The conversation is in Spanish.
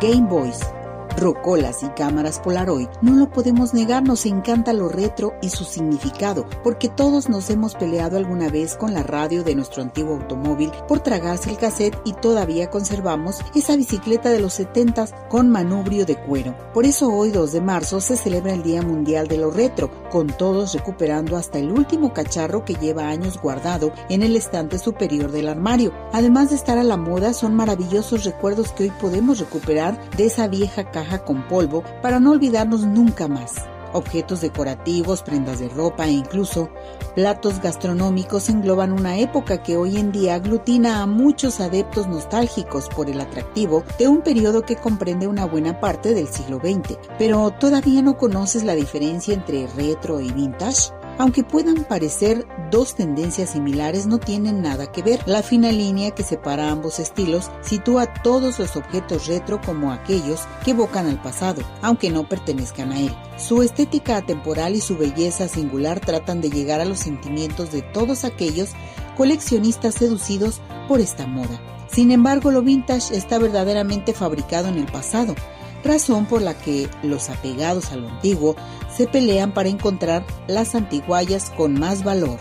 Game Boys, rocolas y cámaras Polaroid, no lo podemos negar, nos encanta lo retro y su significado, porque todos nos hemos peleado alguna vez con la radio de nuestro antiguo automóvil por tragarse el cassette y todavía conservamos esa bicicleta de los 70 con manubrio de cuero. Por eso hoy 2 de marzo se celebra el Día Mundial de lo Retro, con todos recuperando hasta el último cacharro que lleva años guardado en el estante superior del armario. Además de estar a la moda, son maravillosos recuerdos que hoy podemos recuperar de esa vieja caja con polvo para no olvidarnos nunca más. Objetos decorativos, prendas de ropa e incluso platos gastronómicos engloban una época que hoy en día aglutina a muchos adeptos nostálgicos por el atractivo de un periodo que comprende una buena parte del siglo XX. Pero ¿todavía no conoces la diferencia entre retro y vintage? Aunque puedan parecer dos tendencias similares, no tienen nada que ver. La fina línea que separa ambos estilos sitúa todos los objetos retro como aquellos que evocan al pasado, aunque no pertenezcan a él. Su estética atemporal y su belleza singular tratan de llegar a los sentimientos de todos aquellos coleccionistas seducidos por esta moda. Sin embargo, lo vintage está verdaderamente fabricado en el pasado, razón por la que los apegados a lo antiguo se pelean para encontrar las antiguallas con más valor.